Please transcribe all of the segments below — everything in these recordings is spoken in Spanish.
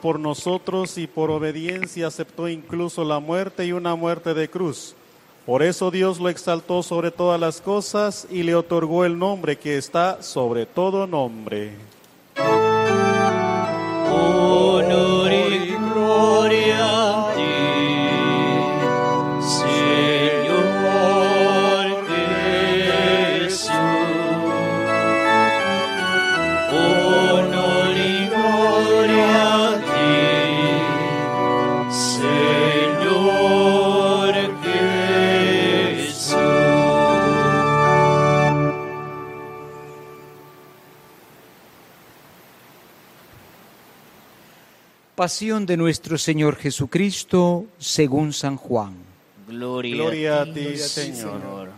Por nosotros y por obediencia aceptó incluso la muerte y una muerte de cruz. Por eso Dios lo exaltó sobre todas las cosas y le otorgó el nombre que está sobre todo nombre. Pasión de nuestro Señor Jesucristo según San Juan. Gloria, Gloria a ti, Señor.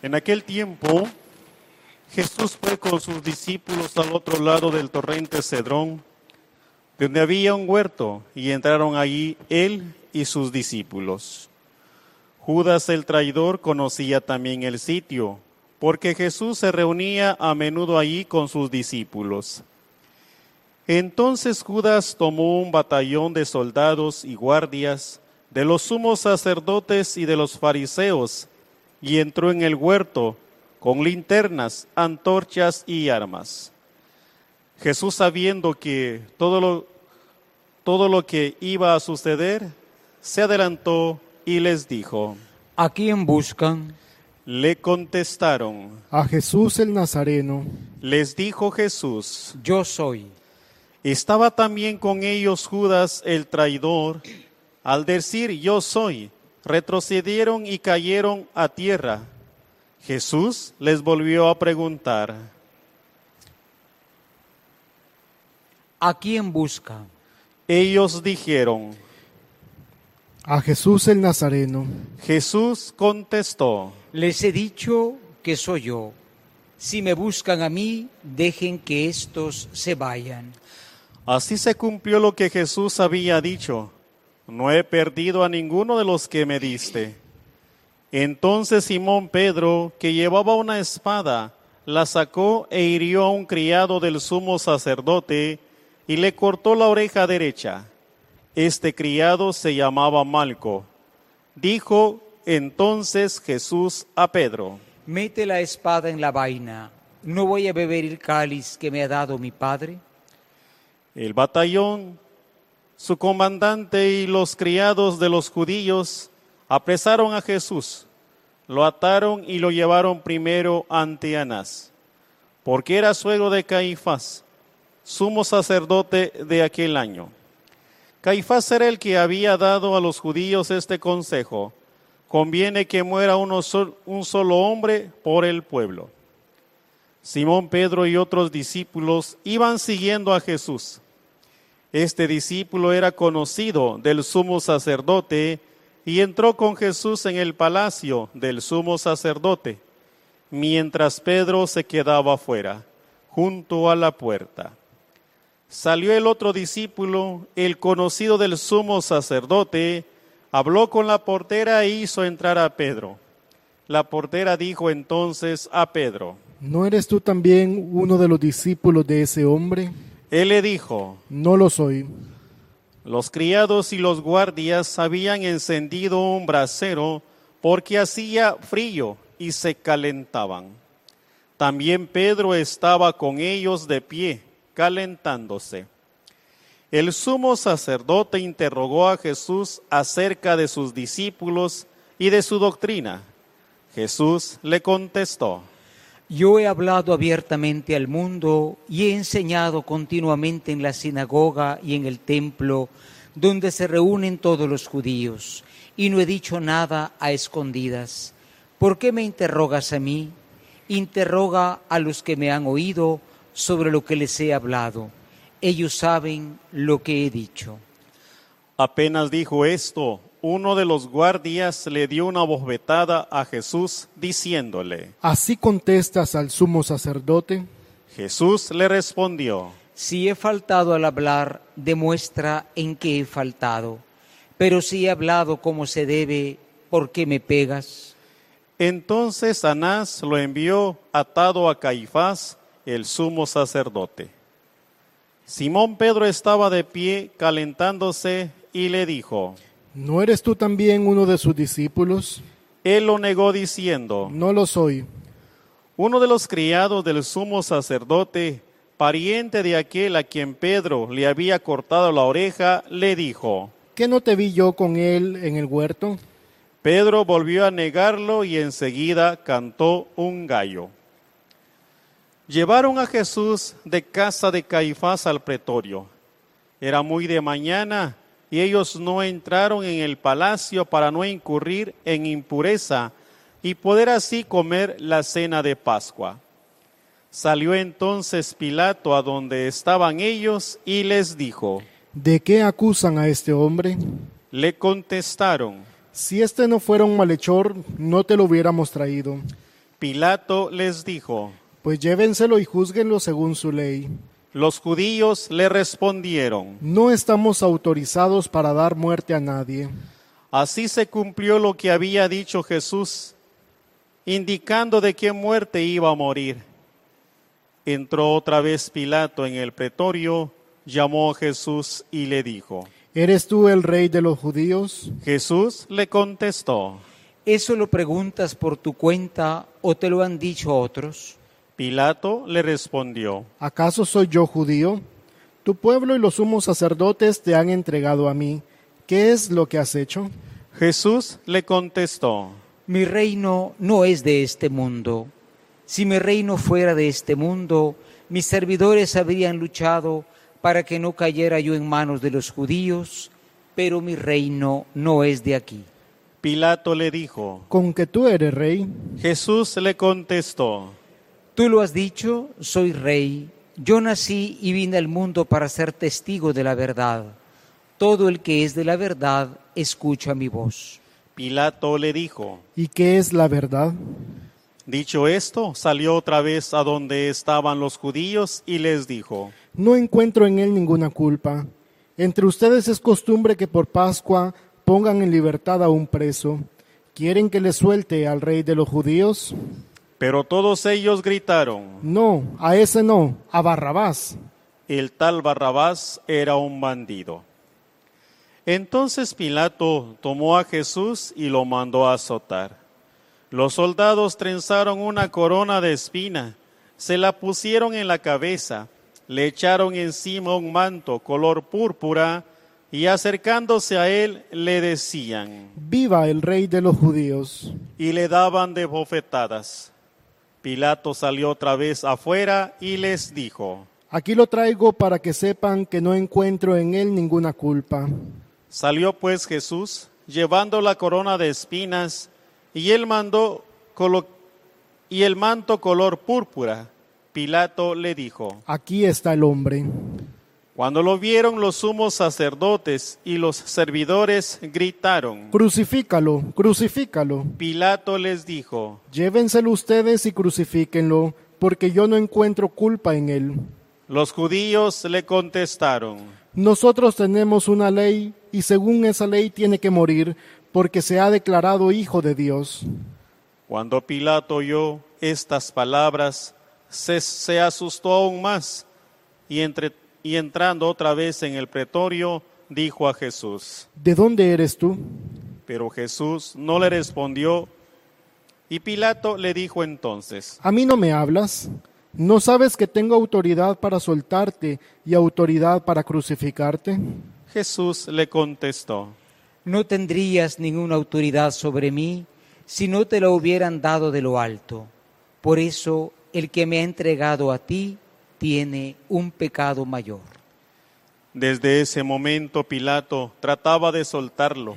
En aquel tiempo, Jesús fue con sus discípulos al otro lado del torrente Cedrón, donde había un huerto, y entraron allí él y sus discípulos. Judas el traidor conocía también el sitio, porque Jesús se reunía a menudo allí con sus discípulos. Entonces Judas tomó un batallón de soldados y guardias de los sumos sacerdotes y de los fariseos y entró en el huerto con linternas, antorchas y armas. Jesús sabiendo que todo lo, todo lo que iba a suceder, se adelantó y les dijo, ¿A quién buscan? le contestaron, A Jesús el Nazareno, les dijo Jesús, Yo soy. Estaba también con ellos Judas el traidor. Al decir yo soy, retrocedieron y cayeron a tierra. Jesús les volvió a preguntar, ¿A quién buscan? ellos dijeron, a Jesús el Nazareno. Jesús contestó, Les he dicho que soy yo. Si me buscan a mí, dejen que estos se vayan. Así se cumplió lo que Jesús había dicho, no he perdido a ninguno de los que me diste. Entonces Simón Pedro, que llevaba una espada, la sacó e hirió a un criado del sumo sacerdote y le cortó la oreja derecha. Este criado se llamaba Malco. Dijo entonces Jesús a Pedro, Mete la espada en la vaina. ¿No voy a beber el cáliz que me ha dado mi padre? El batallón, su comandante y los criados de los judíos apresaron a Jesús, lo ataron y lo llevaron primero ante Anás, porque era suegro de Caifás, sumo sacerdote de aquel año. Caifás era el que había dado a los judíos este consejo, conviene que muera uno sol- un solo hombre por el pueblo. Simón Pedro y otros discípulos iban siguiendo a Jesús. Este discípulo era conocido del sumo sacerdote y entró con Jesús en el palacio del sumo sacerdote, mientras Pedro se quedaba afuera, junto a la puerta. Salió el otro discípulo, el conocido del sumo sacerdote, habló con la portera e hizo entrar a Pedro. La portera dijo entonces a Pedro, ¿No eres tú también uno de los discípulos de ese hombre? Él le dijo, No lo soy. Los criados y los guardias habían encendido un brasero porque hacía frío y se calentaban. También Pedro estaba con ellos de pie, calentándose. El sumo sacerdote interrogó a Jesús acerca de sus discípulos y de su doctrina. Jesús le contestó, Yo he hablado abiertamente al mundo y he enseñado continuamente en la sinagoga y en el templo, donde se reúnen todos los judíos, y no he dicho nada a escondidas. ¿Por qué me interrogas a mí? Interroga a los que me han oído sobre lo que les he hablado. Ellos saben lo que he dicho. Apenas dijo esto, uno de los guardias le dio una bofetada a Jesús diciéndole, ¿Así contestas al sumo sacerdote? Jesús le respondió, Si he faltado al hablar, demuestra en qué he faltado. Pero si he hablado como se debe, ¿por qué me pegas? entonces Anás lo envió atado a Caifás, el sumo sacerdote. Simón Pedro estaba de pie calentándose y le dijo, ¿No eres tú también uno de sus discípulos? él lo negó diciendo, No lo soy. uno de los criados del sumo sacerdote, pariente de aquel a quien Pedro le había cortado la oreja, le dijo, ¿Qué no te vi yo con él en el huerto? Pedro volvió a negarlo y enseguida cantó un gallo. Llevaron a Jesús de casa de Caifás al pretorio. Era muy de mañana y ellos no entraron en el palacio para no incurrir en impureza y poder así comer la cena de Pascua. Salió entonces Pilato a donde estaban ellos y les dijo, ¿De qué acusan a este hombre? le contestaron, Si este no fuera un malhechor, no te lo hubiéramos traído. Pilato les dijo, Pues llévenselo y júzguenlo según su ley. Los judíos le respondieron, No estamos autorizados para dar muerte a nadie. Así se cumplió lo que había dicho Jesús, indicando de qué muerte iba a morir. Entró otra vez Pilato en el pretorio, llamó a Jesús y le dijo, ¿Eres tú el rey de los judíos? Jesús le contestó, ¿Eso lo preguntas por tu cuenta o te lo han dicho otros? Pilato le respondió, ¿Acaso soy yo judío? Tu pueblo y los sumos sacerdotes te han entregado a mí. ¿Qué es lo que has hecho? Jesús le contestó, Mi reino no es de este mundo. Si mi reino fuera de este mundo, mis servidores habrían luchado para que no cayera yo en manos de los judíos, pero mi reino no es de aquí. Pilato le dijo, ¿Con que tú eres rey? Jesús le contestó, Tú lo has dicho, soy rey. Yo nací y vine al mundo para ser testigo de la verdad. Todo el que es de la verdad escucha mi voz. Pilato le dijo, ¿Y qué es la verdad? Dicho esto, salió otra vez a donde estaban los judíos y les dijo, No encuentro en él ninguna culpa. Entre ustedes es costumbre que por Pascua pongan en libertad a un preso. ¿Quieren que le suelte al rey de los judíos? Pero todos ellos gritaron, No, a ese no, a Barrabás. el tal Barrabás era un bandido. Entonces Pilato tomó a Jesús y lo mandó a azotar. Los soldados trenzaron una corona de espina, se la pusieron en la cabeza, le echaron encima un manto color púrpura y acercándose a él le decían, Viva el rey de los judíos. y le daban de bofetadas. Pilato salió otra vez afuera y les dijo, Aquí lo traigo para que sepan que no encuentro en él ninguna culpa. Salió pues Jesús llevando la corona de espinas y él mandó y el manto color púrpura. Pilato le dijo, Aquí está el hombre. Cuando lo vieron los sumos sacerdotes y los servidores gritaron. Crucifícalo, crucifícalo. Pilato les dijo, Llévenselo ustedes y crucifíquenlo, porque yo no encuentro culpa en él. los judíos le contestaron, Nosotros tenemos una ley y según esa ley tiene que morir porque se ha declarado hijo de Dios. Cuando Pilato oyó estas palabras, se, se asustó aún más y, entre- y entrando otra vez en el pretorio, dijo a Jesús. ¿De dónde eres tú? Pero Jesús no le respondió y Pilato le dijo entonces, A mí no me hablas. ¿No sabes que tengo autoridad para soltarte y autoridad para crucificarte? Jesús le contestó, No tendrías ninguna autoridad sobre mí si no te la hubieran dado de lo alto. Por eso el que me ha entregado a ti tiene un pecado mayor. Desde ese momento Pilato trataba de soltarlo,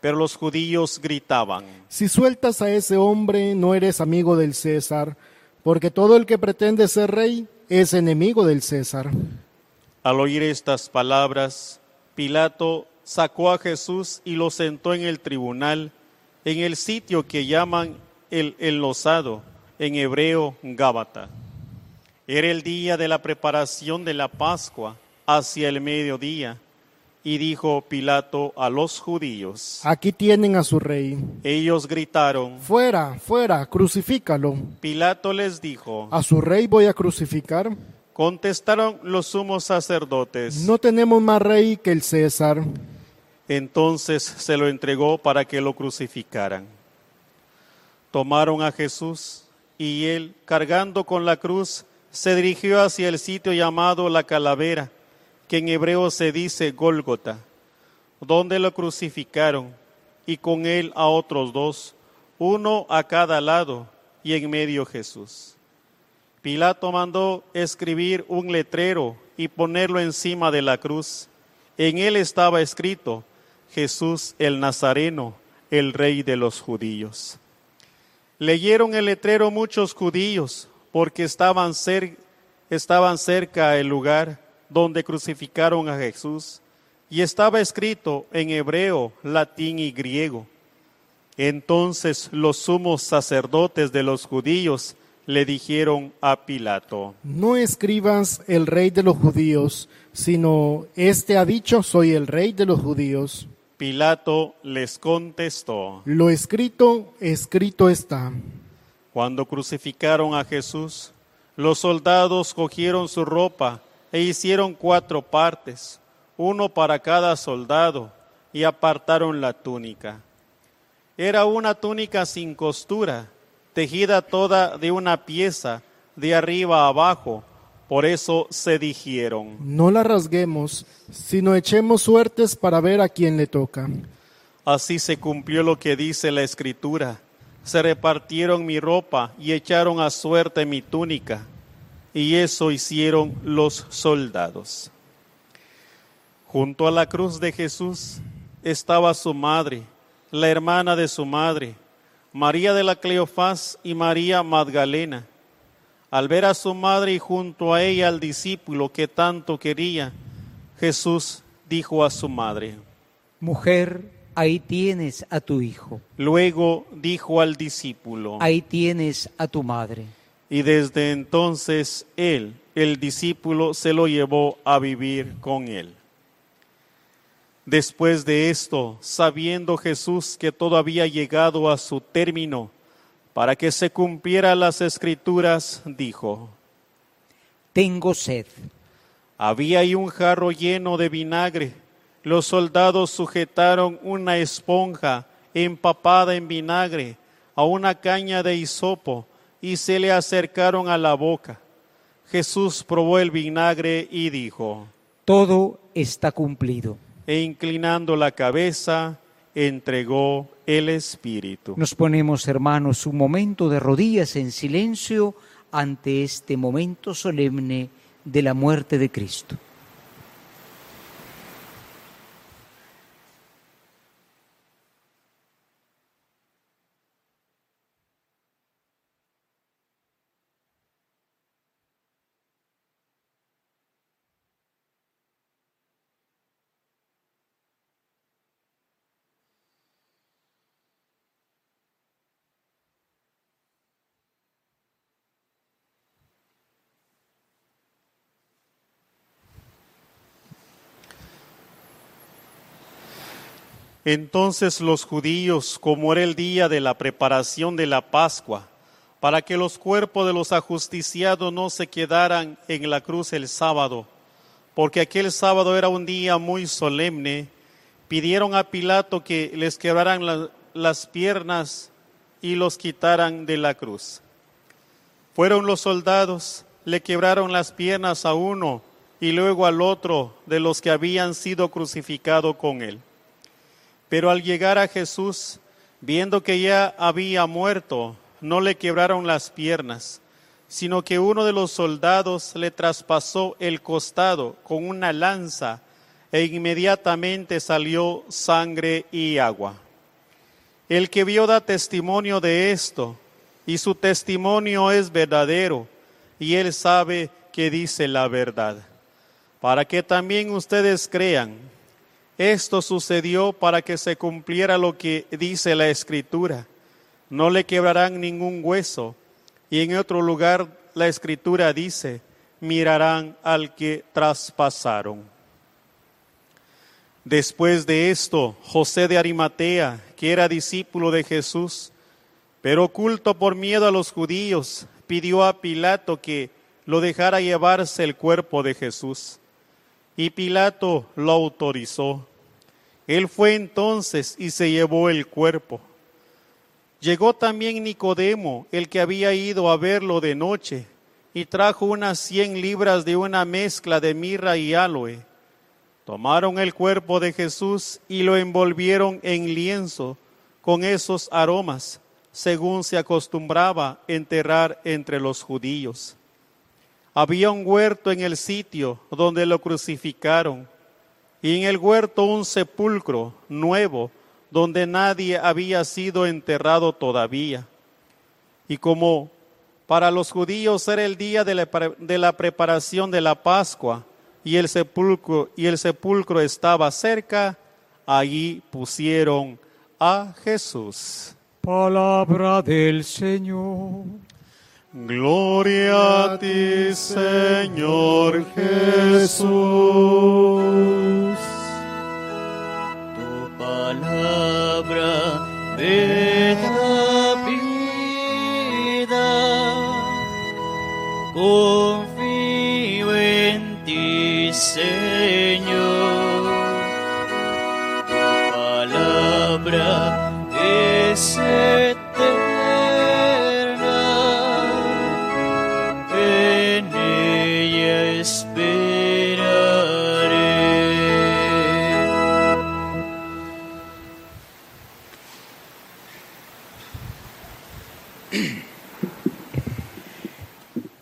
pero los judíos gritaban, Si sueltas a ese hombre, no eres amigo del César, porque todo el que pretende ser rey es enemigo del César. Al oír estas palabras, Pilato sacó a Jesús y lo sentó en el tribunal, en el sitio que llaman el enlosado, en hebreo Gábata. Era el día de la preparación de la Pascua, hacia el mediodía, y dijo Pilato a los judíos. Aquí tienen a su rey. Ellos gritaron, Fuera, fuera, crucifícalo. Pilato les dijo, ¿A su rey voy a crucificar? Contestaron los sumos sacerdotes. No tenemos más rey que el César. Entonces se lo entregó para que lo crucificaran. Tomaron a Jesús y él, cargando con la cruz, se dirigió hacia el sitio llamado la calavera, que en hebreo se dice Gólgota, donde lo crucificaron, y con él a otros dos, uno a cada lado, y en medio Jesús. Pilato mandó escribir un letrero y ponerlo encima de la cruz. En él estaba escrito, Jesús el Nazareno, el rey de los judíos. Leyeron el letrero muchos judíos porque estaban, cer- estaban cerca el lugar donde crucificaron a Jesús y estaba escrito en hebreo, latín y griego. Entonces los sumos sacerdotes de los judíos le dijeron a Pilato, No escribas el rey de los judíos, sino este ha dicho soy el rey de los judíos. Pilato les contestó, Lo escrito, escrito está. Cuando crucificaron a Jesús, los soldados cogieron su ropa e hicieron cuatro partes, uno para cada soldado, y apartaron la túnica. Era una túnica sin costura, tejida toda de una pieza, de arriba a abajo. Por eso se dijeron, No la rasguemos, sino echemos suertes para ver a quién le toca. Así se cumplió lo que dice la escritura. Se repartieron mi ropa y echaron a suerte mi túnica. Y eso hicieron los soldados. Junto a la cruz de Jesús estaba su madre, la hermana de su madre, María de la Cleofás y María Magdalena. Al ver a su madre y junto a ella al discípulo que tanto quería, Jesús dijo a su madre, Mujer, ahí tienes a tu hijo, Luego dijo al discípulo, ahí tienes a tu madre. y desde entonces él, el discípulo, se lo llevó a vivir con él. Después de esto, sabiendo Jesús que todo había llegado a su término, para que se cumplieran las escrituras, dijo, Tengo sed. Había ahí un jarro lleno de vinagre. Los soldados sujetaron una esponja empapada en vinagre a una caña de hisopo y se le acercaron a la boca. Jesús probó el vinagre y dijo, Todo está cumplido. e inclinando la cabeza, entregó el Espíritu. Nos ponemos, hermanos, un momento de rodillas en silencio ante este momento solemne de la muerte de Cristo. Entonces los judíos, como era el día de la preparación de la Pascua, para que los cuerpos de los ajusticiados no se quedaran en la cruz el sábado, porque aquel sábado era un día muy solemne, pidieron a Pilato que les quebraran la- las piernas y los quitaran de la cruz. Fueron los soldados, le quebraron las piernas a uno y luego al otro de los que habían sido crucificados con él. Pero al llegar a Jesús, viendo que ya había muerto, no le quebraron las piernas, sino que uno de los soldados le traspasó el costado con una lanza e inmediatamente salió sangre y agua. El que vio da testimonio de esto, y su testimonio es verdadero, y él sabe que dice la verdad, para que también ustedes crean. Esto sucedió para que se cumpliera lo que dice la Escritura. No le quebrarán ningún hueso. Y en otro lugar la Escritura dice, mirarán al que traspasaron. Después de esto, José de Arimatea, que era discípulo de Jesús, pero oculto por miedo a los judíos, pidió a Pilato que lo dejara llevarse el cuerpo de Jesús. Y Pilato lo autorizó. Él fue entonces y se llevó el cuerpo. Llegó también Nicodemo, el que había ido a verlo de noche, y trajo unas cien libras de una mezcla de mirra y aloe. Tomaron el cuerpo de Jesús y lo envolvieron en lienzo con esos aromas, según se acostumbraba enterrar entre los judíos. Había un huerto en el sitio donde lo crucificaron, y en el huerto un sepulcro nuevo donde nadie había sido enterrado todavía. Y como para los judíos era el día de la, preparación de la Pascua, y el sepulcro y el sepulcro estaba cerca, allí pusieron a Jesús. Palabra del Señor. Gloria a ti, Señor Jesús. Tu palabra me da vida. Confío en ti, Señor. Tu palabra es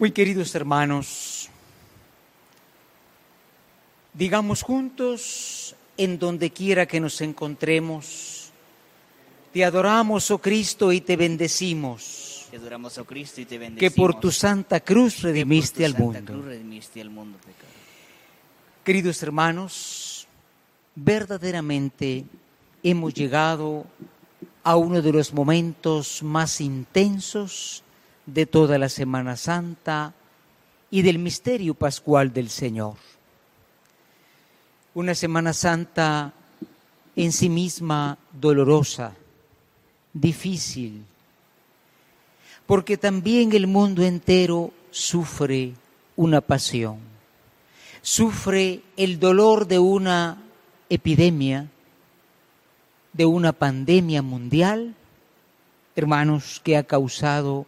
Muy queridos hermanos, digamos juntos, en donde quiera que nos encontremos, te adoramos, oh Cristo, y te bendecimos, Te adoramos, oh Cristo, y te que por tu santa cruz redimiste tu al santa mundo. cruz redimiste al mundo pecador. Queridos hermanos, verdaderamente hemos llegado a uno de los momentos más intensos de toda la Semana Santa y del misterio pascual del Señor. Una Semana Santa en sí misma dolorosa, difícil, porque también el mundo entero sufre una pasión sufre el dolor de una epidemia, de una pandemia mundial, hermanos, que ha causado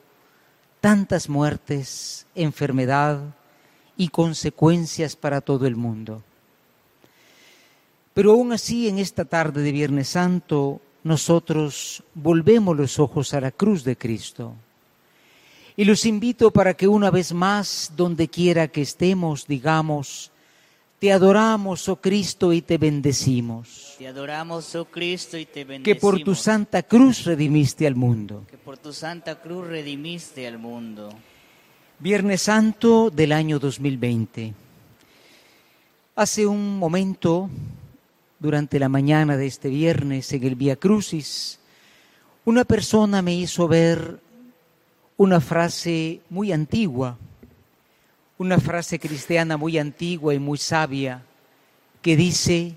tantas muertes, enfermedad y consecuencias para todo el mundo. Pero aún así, en esta tarde de Viernes Santo, nosotros volvemos los ojos a la cruz de Cristo. Y los invito para que una vez más, donde quiera que estemos, digamos, te adoramos, oh Cristo, y te bendecimos. Te adoramos, oh Cristo, y te bendecimos. Que por tu santa cruz redimiste al mundo. Que por tu santa cruz redimiste al mundo. Viernes Santo del año 2020. Hace un momento, durante la mañana de este viernes, en el Vía Crucis, una persona me hizo ver una frase muy antigua, una frase cristiana muy antigua y muy sabia, que dice,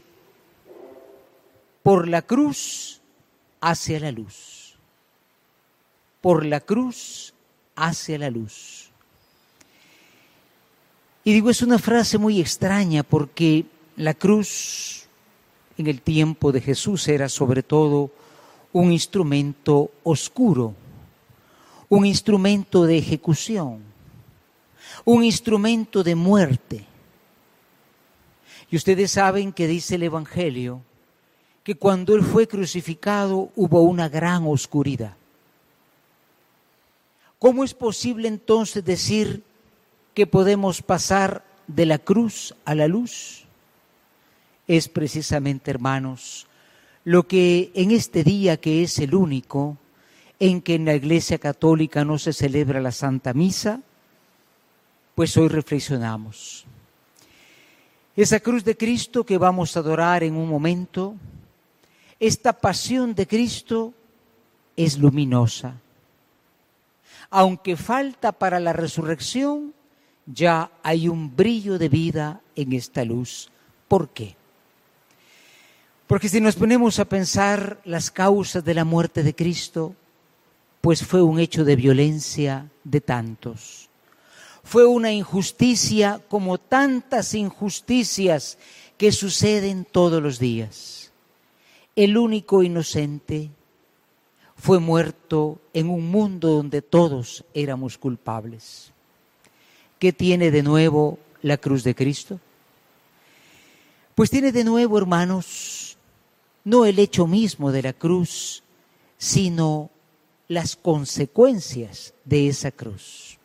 por la cruz hacia la luz, por la cruz hacia la luz. Y digo, es una frase muy extraña porque la cruz en el tiempo de Jesús era sobre todo un instrumento oscuro, un instrumento de ejecución, un instrumento de muerte. Y ustedes saben que dice el Evangelio que cuando Él fue crucificado hubo una gran oscuridad. ¿Cómo es posible entonces decir que podemos pasar de la cruz a la luz? Es precisamente, hermanos, lo que en este día que es el único en que en la Iglesia Católica no se celebra la Santa Misa, pues hoy reflexionamos. Esa cruz de Cristo que vamos a adorar en un momento, esta pasión de Cristo es luminosa. Aunque falta para la resurrección, ya hay un brillo de vida en esta luz. ¿Por qué? Porque si nos ponemos a pensar las causas de la muerte de Cristo, pues fue un hecho de violencia de tantos. Fue una injusticia como tantas injusticias que suceden todos los días. El único inocente fue muerto en un mundo donde todos éramos culpables. ¿Qué tiene de nuevo la cruz de Cristo? Pues tiene de nuevo, hermanos, no el hecho mismo de la cruz, sino las consecuencias de esa cruz.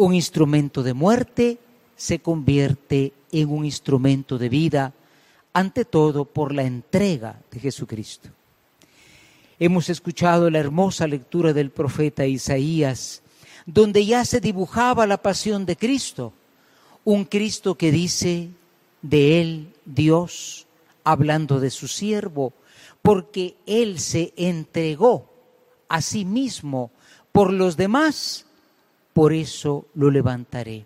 Un instrumento de muerte se convierte en un instrumento de vida, ante todo por la entrega de Jesucristo. Hemos escuchado la hermosa lectura del profeta Isaías, donde ya se dibujaba la pasión de Cristo, un Cristo que dice de él Dios, hablando de su siervo, porque él se entregó a sí mismo por los demás, por eso lo levantaré.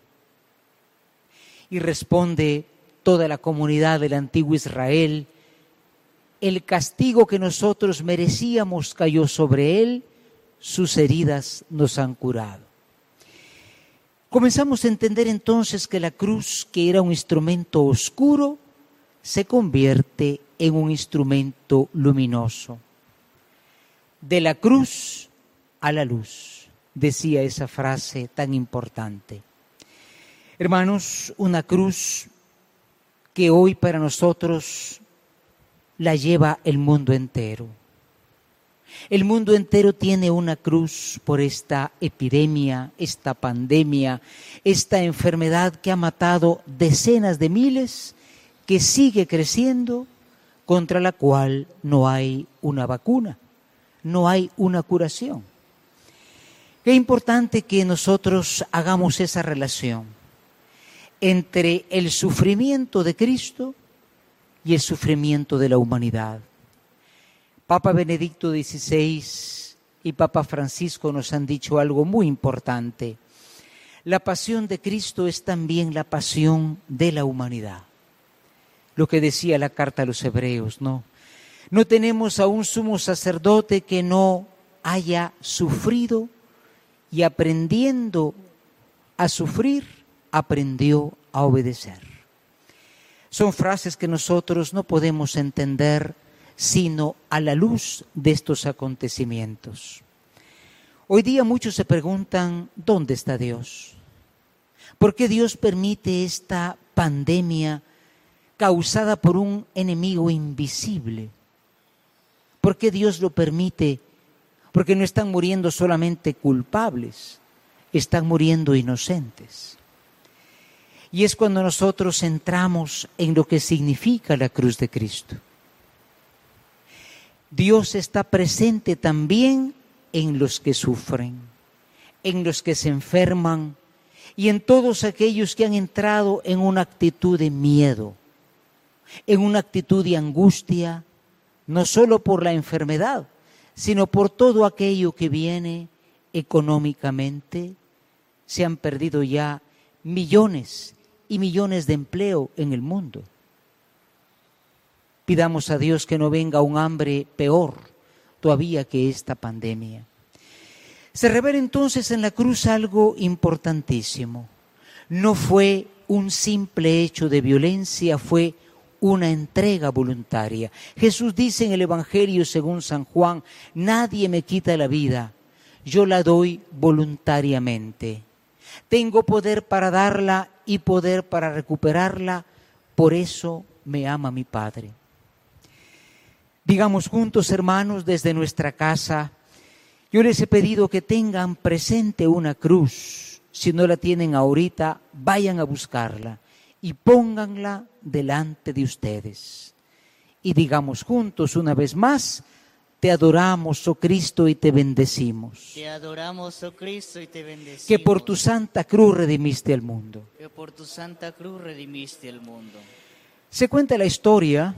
Y responde toda la comunidad del antiguo Israel, el castigo que nosotros merecíamos cayó sobre él, sus heridas nos han curado. Comenzamos a entender entonces que la cruz, que era un instrumento oscuro, se convierte en un instrumento luminoso. De la cruz a la luz, decía esa frase tan importante. Hermanos, una cruz que hoy para nosotros la lleva el mundo entero. El mundo entero tiene una cruz por esta epidemia, esta pandemia, esta enfermedad que ha matado decenas de miles, que sigue creciendo, contra la cual no hay una vacuna, no hay una curación. Qué importante que nosotros hagamos esa relación entre el sufrimiento de Cristo y el sufrimiento de la humanidad. Papa Benedicto XVI y Papa Francisco nos han dicho algo muy importante. La pasión de Cristo es también la pasión de la humanidad. Lo que decía la carta a los hebreos, ¿no? No tenemos a un sumo sacerdote que no haya sufrido y aprendiendo a sufrir, aprendió a obedecer. Son frases que nosotros no podemos entender sino a la luz de estos acontecimientos. Hoy día muchos se preguntan, ¿dónde está Dios? ¿Por qué Dios permite esta pandemia causada por un enemigo invisible? ¿Por qué Dios lo permite? Porque no están muriendo solamente culpables, están muriendo inocentes. Y es cuando nosotros entramos en lo que significa la cruz de Cristo. Dios está presente también en los que sufren, en los que se enferman y en todos aquellos que han entrado en una actitud de miedo, en una actitud de angustia, no solo por la enfermedad, sino por todo aquello que viene económicamente. Se han perdido ya millones y millones de empleo en el mundo. Pidamos a Dios que no venga un hambre peor todavía que esta pandemia. Se revela entonces en la cruz algo importantísimo. No fue un simple hecho de violencia, fue una entrega voluntaria. Jesús dice en el Evangelio según San Juan, nadie me quita la vida, yo la doy voluntariamente. Tengo poder para darla y poder para recuperarla, por eso me ama mi Padre. Digamos juntos, hermanos, desde nuestra casa, yo les he pedido que tengan presente una cruz. Si no la tienen ahorita, vayan a buscarla y pónganla delante de ustedes. Y digamos juntos una vez más, te adoramos, oh Cristo, y te bendecimos. Te adoramos, oh Cristo, y te bendecimos. Que por tu santa cruz redimiste al mundo. Que por tu santa cruz redimiste al mundo. Se cuenta la historia,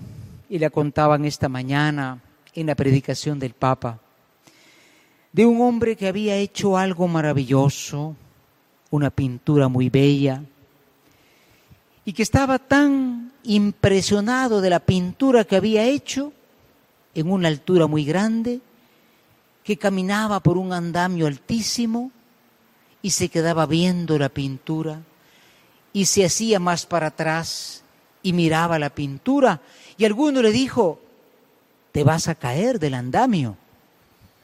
y la contaban esta mañana en la predicación del Papa, de un hombre que había hecho algo maravilloso, una pintura muy bella, y que estaba tan impresionado de la pintura que había hecho en una altura muy grande, que caminaba por un andamio altísimo y se quedaba viendo la pintura y se hacía más para atrás y miraba la pintura. Y alguno le dijo, te vas a caer del andamio,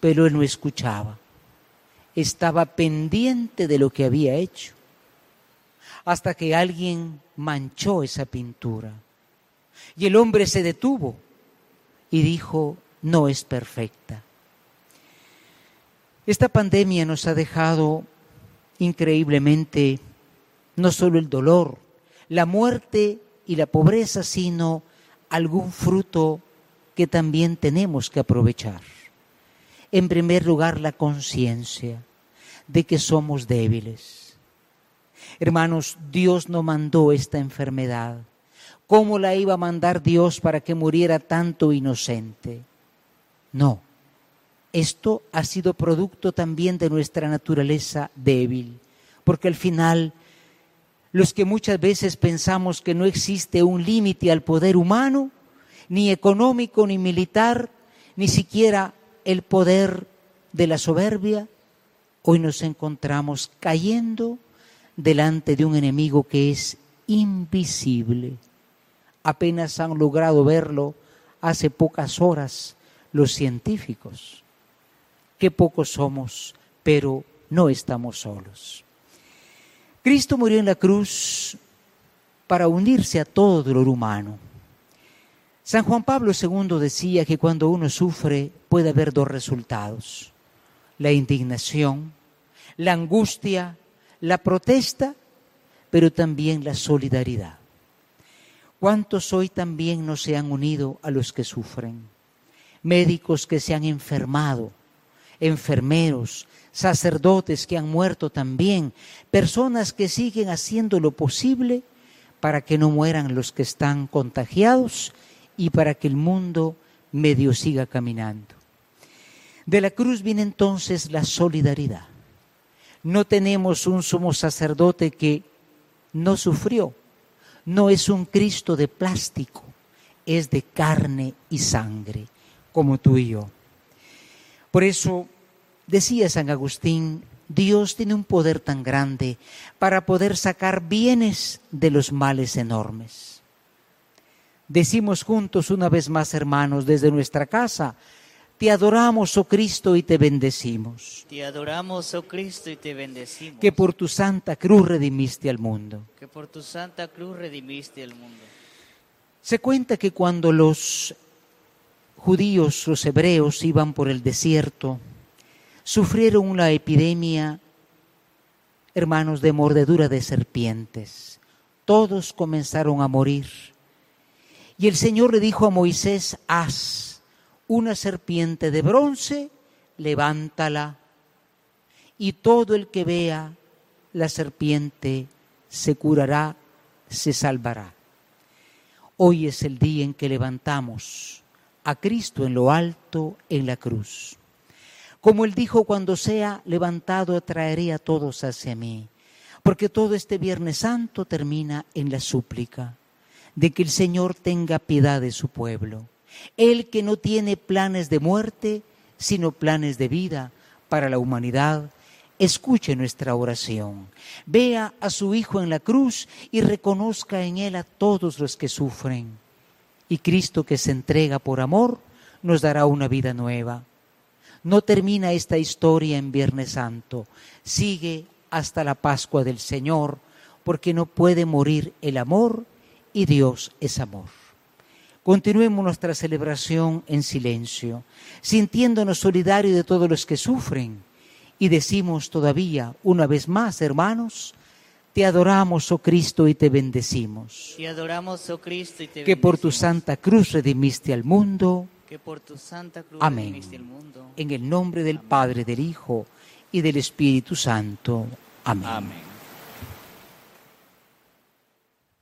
pero él no escuchaba, estaba pendiente de lo que había hecho, hasta que alguien manchó esa pintura y el hombre se detuvo y dijo, no es perfecta. Esta pandemia nos ha dejado increíblemente no solo el dolor, la muerte y la pobreza, sino algún fruto que también tenemos que aprovechar. En primer lugar, la conciencia de que somos débiles. Hermanos, Dios no mandó esta enfermedad. ¿Cómo la iba a mandar Dios para que muriera tanto inocente? No. Esto ha sido producto también de nuestra naturaleza débil, porque al final los que muchas veces pensamos que no existe un límite al poder humano, ni económico, ni militar, ni siquiera el poder de la soberbia, hoy nos encontramos cayendo delante de un enemigo que es invisible. Apenas han logrado verlo hace pocas horas los científicos. Qué pocos somos, pero no estamos solos. Cristo murió en la cruz para unirse a todo dolor humano. San Juan Pablo II decía que cuando uno sufre puede haber dos resultados, la indignación, la angustia, la protesta, pero también la solidaridad. ¿Cuántos hoy también no se han unido a los que sufren? Médicos que se han enfermado, enfermeros, sacerdotes que han muerto también, personas que siguen haciendo lo posible para que no mueran los que están contagiados y para que el mundo medio siga caminando. De la cruz viene entonces la solidaridad. No tenemos un sumo sacerdote que no sufrió, no es un Cristo de plástico, es de carne y sangre, como tú y yo. Por eso Decía San Agustín, Dios tiene un poder tan grande para poder sacar bienes de los males enormes. Decimos juntos una vez más, hermanos, desde nuestra casa, te adoramos, oh Cristo, y te bendecimos. Te adoramos, oh Cristo, y te bendecimos. Que por tu santa cruz redimiste al mundo. Que por tu santa cruz redimiste al mundo. Se cuenta que cuando los judíos, los hebreos, iban por el desierto, sufrieron una epidemia, hermanos, de mordedura de serpientes. Todos comenzaron a morir. Y el Señor le dijo a Moisés, haz una serpiente de bronce, levántala, y todo el que vea la serpiente se curará, se salvará. Hoy es el día en que levantamos a Cristo en lo alto, en la cruz. Como él dijo, cuando sea levantado traeré a todos hacia mí. Porque todo este Viernes Santo termina en la súplica de que el Señor tenga piedad de su pueblo. Él que no tiene planes de muerte, sino planes de vida para la humanidad, escuche nuestra oración. Vea a su Hijo en la cruz y reconozca en Él a todos los que sufren. Y Cristo que se entrega por amor nos dará una vida nueva. No termina esta historia en Viernes Santo, sigue hasta la Pascua del Señor, porque no puede morir el amor y Dios es amor. Continuemos nuestra celebración en silencio, sintiéndonos solidarios de todos los que sufren y decimos todavía una vez más, hermanos, te adoramos, oh Cristo, y te bendecimos. Te adoramos, oh Cristo, y te Que por tu santa cruz redimiste al mundo que por tu santa cruz Amén. el mundo. En el nombre del Padre, del Hijo y del Espíritu Santo. Amén. Amén.